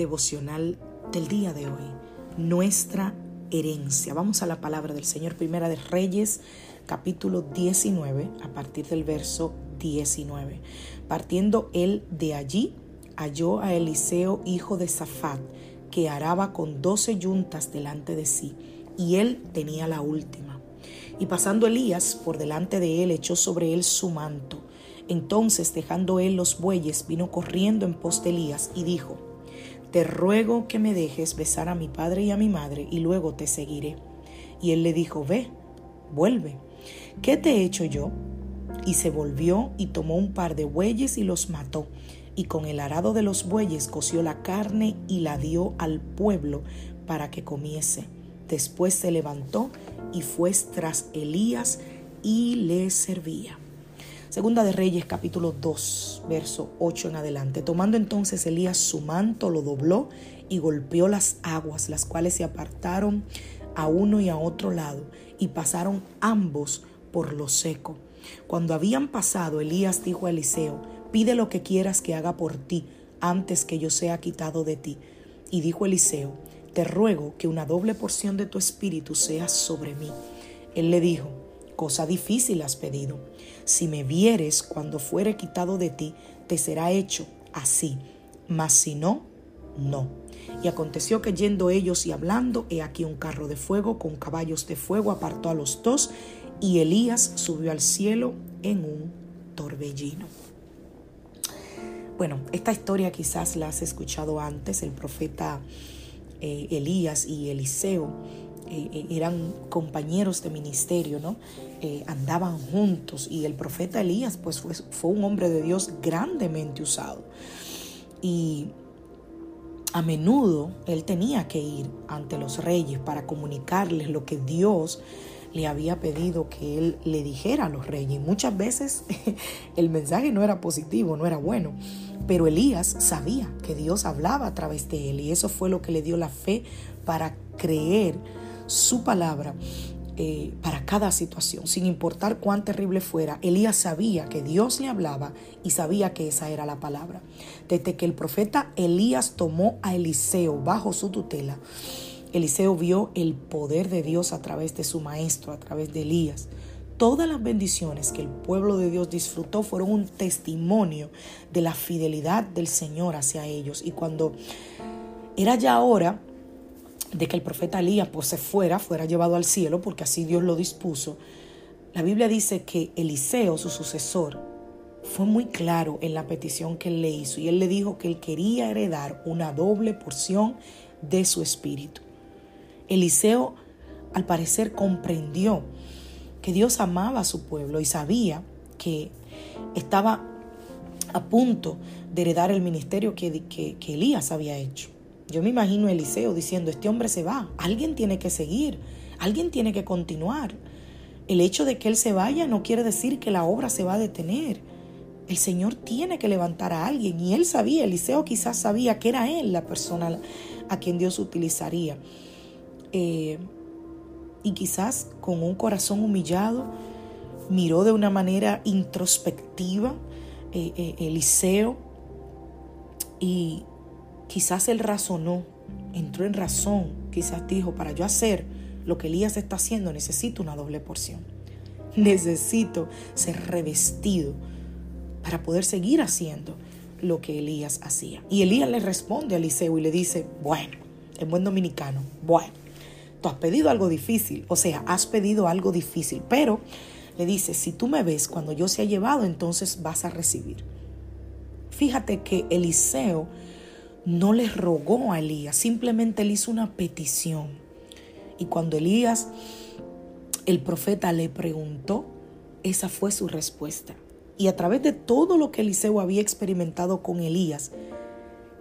Devocional del día de hoy. Nuestra herencia. Vamos a la palabra del Señor, Primera de Reyes, capítulo 19, a partir del verso 19. Partiendo él de allí, halló a Eliseo, hijo de Safat, que araba con doce yuntas delante de sí, y él tenía la última. Y pasando Elías por delante de él, echó sobre él su manto. Entonces, dejando él los bueyes, vino corriendo en pos de Elías y dijo, te ruego que me dejes besar a mi padre y a mi madre y luego te seguiré. Y él le dijo, ve, vuelve. ¿Qué te he hecho yo? Y se volvió y tomó un par de bueyes y los mató. Y con el arado de los bueyes coció la carne y la dio al pueblo para que comiese. Después se levantó y fue tras Elías y le servía. Segunda de Reyes capítulo 2, verso 8 en adelante. Tomando entonces Elías su manto, lo dobló y golpeó las aguas, las cuales se apartaron a uno y a otro lado, y pasaron ambos por lo seco. Cuando habían pasado, Elías dijo a Eliseo, pide lo que quieras que haga por ti, antes que yo sea quitado de ti. Y dijo Eliseo, te ruego que una doble porción de tu espíritu sea sobre mí. Él le dijo, cosa difícil has pedido. Si me vieres cuando fuere quitado de ti, te será hecho así, mas si no, no. Y aconteció que yendo ellos y hablando, he aquí un carro de fuego con caballos de fuego apartó a los dos, y Elías subió al cielo en un torbellino. Bueno, esta historia quizás la has escuchado antes, el profeta eh, Elías y Eliseo eh, eh, eran compañeros de ministerio, ¿no? Eh, andaban juntos y el profeta Elías pues fue, fue un hombre de Dios grandemente usado. Y a menudo él tenía que ir ante los reyes para comunicarles lo que Dios le había pedido que él le dijera a los reyes. Muchas veces el mensaje no era positivo, no era bueno, pero Elías sabía que Dios hablaba a través de él y eso fue lo que le dio la fe para creer su palabra eh, para cada situación, sin importar cuán terrible fuera. Elías sabía que Dios le hablaba y sabía que esa era la palabra. Desde que el profeta Elías tomó a Eliseo bajo su tutela, Eliseo vio el poder de Dios a través de su maestro, a través de Elías. Todas las bendiciones que el pueblo de Dios disfrutó fueron un testimonio de la fidelidad del Señor hacia ellos. Y cuando era ya hora de que el profeta Elías pues, se fuera, fuera llevado al cielo, porque así Dios lo dispuso, la Biblia dice que Eliseo, su sucesor, fue muy claro en la petición que él le hizo y él le dijo que él quería heredar una doble porción de su espíritu. Eliseo al parecer comprendió que Dios amaba a su pueblo y sabía que estaba a punto de heredar el ministerio que, Elías había hecho. Yo me imagino a Eliseo diciendo, este hombre se va, alguien tiene que seguir, alguien tiene que continuar. El hecho de que él se vaya no quiere decir que la obra se va a detener. El Señor tiene que levantar a alguien y él sabía, Eliseo quizás sabía que era él la persona a quien Dios utilizaría. Eh, y quizás con un corazón humillado miró de una manera introspectiva eh, eh, Eliseo y Quizás él razonó, entró en razón, quizás dijo, para yo hacer lo que Elías está haciendo, necesito una doble porción. Necesito ser revestido para poder seguir haciendo lo que Elías hacía. Y Elías le responde a Eliseo y le dice, bueno, en buen dominicano, bueno, tú has pedido algo difícil, o sea, has pedido algo difícil, pero le dice, si tú me ves cuando yo se ha llevado, entonces vas a recibir. Fíjate que Eliseo no le rogó a Elías, simplemente le hizo una petición. Y cuando Elías, el profeta, le preguntó, esa fue su respuesta. Y a través de todo lo que Eliseo había experimentado con Elías,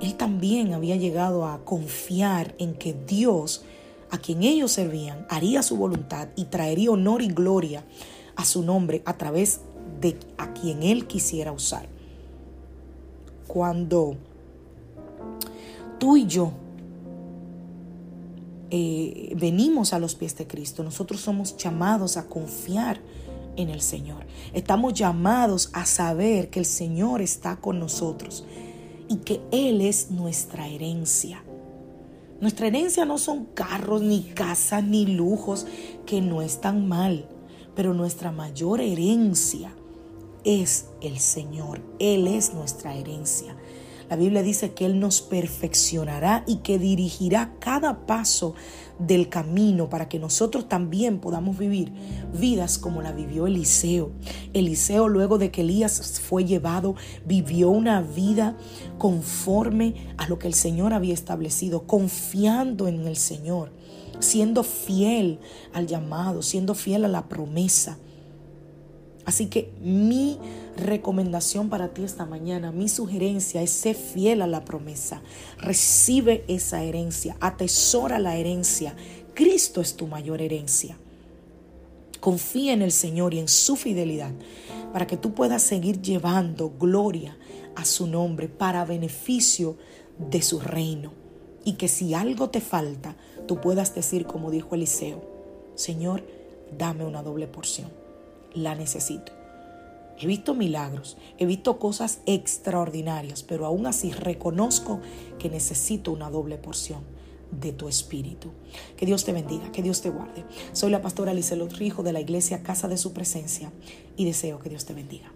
él también había llegado a confiar en que Dios, a quien ellos servían, haría su voluntad y traería honor y gloria a su nombre a través de a quien él quisiera usar. Cuando tú y yo eh, venimos a los pies de Cristo, nosotros somos llamados a confiar en el Señor. Estamos llamados a saber que el Señor está con nosotros y que Él es nuestra herencia. Nuestra herencia no son carros, ni casas, ni lujos, que no están mal, pero nuestra mayor herencia es el Señor. Él es nuestra herencia. La Biblia dice que Él nos perfeccionará y que dirigirá cada paso del camino para que nosotros también podamos vivir vidas como la vivió Eliseo. Eliseo luego de que Elías fue llevado, vivió una vida conforme a lo que el Señor había establecido, confiando en el Señor, siendo fiel al llamado, siendo fiel a la promesa. Así que mi recomendación para ti esta mañana, mi sugerencia es ser fiel a la promesa. Recibe esa herencia, atesora la herencia. Cristo es tu mayor herencia. Confía en el Señor y en su fidelidad para que tú puedas seguir llevando gloria a su nombre para beneficio de su reino. Y que si algo te falta, tú puedas decir como dijo Eliseo, Señor, dame una doble porción la necesito. He visto milagros, he visto cosas extraordinarias, pero aún así reconozco que necesito una doble porción de tu espíritu. Que Dios te bendiga, que Dios te guarde. Soy la pastora Lizelot Rijo de la iglesia Casa de Su Presencia y deseo que Dios te bendiga.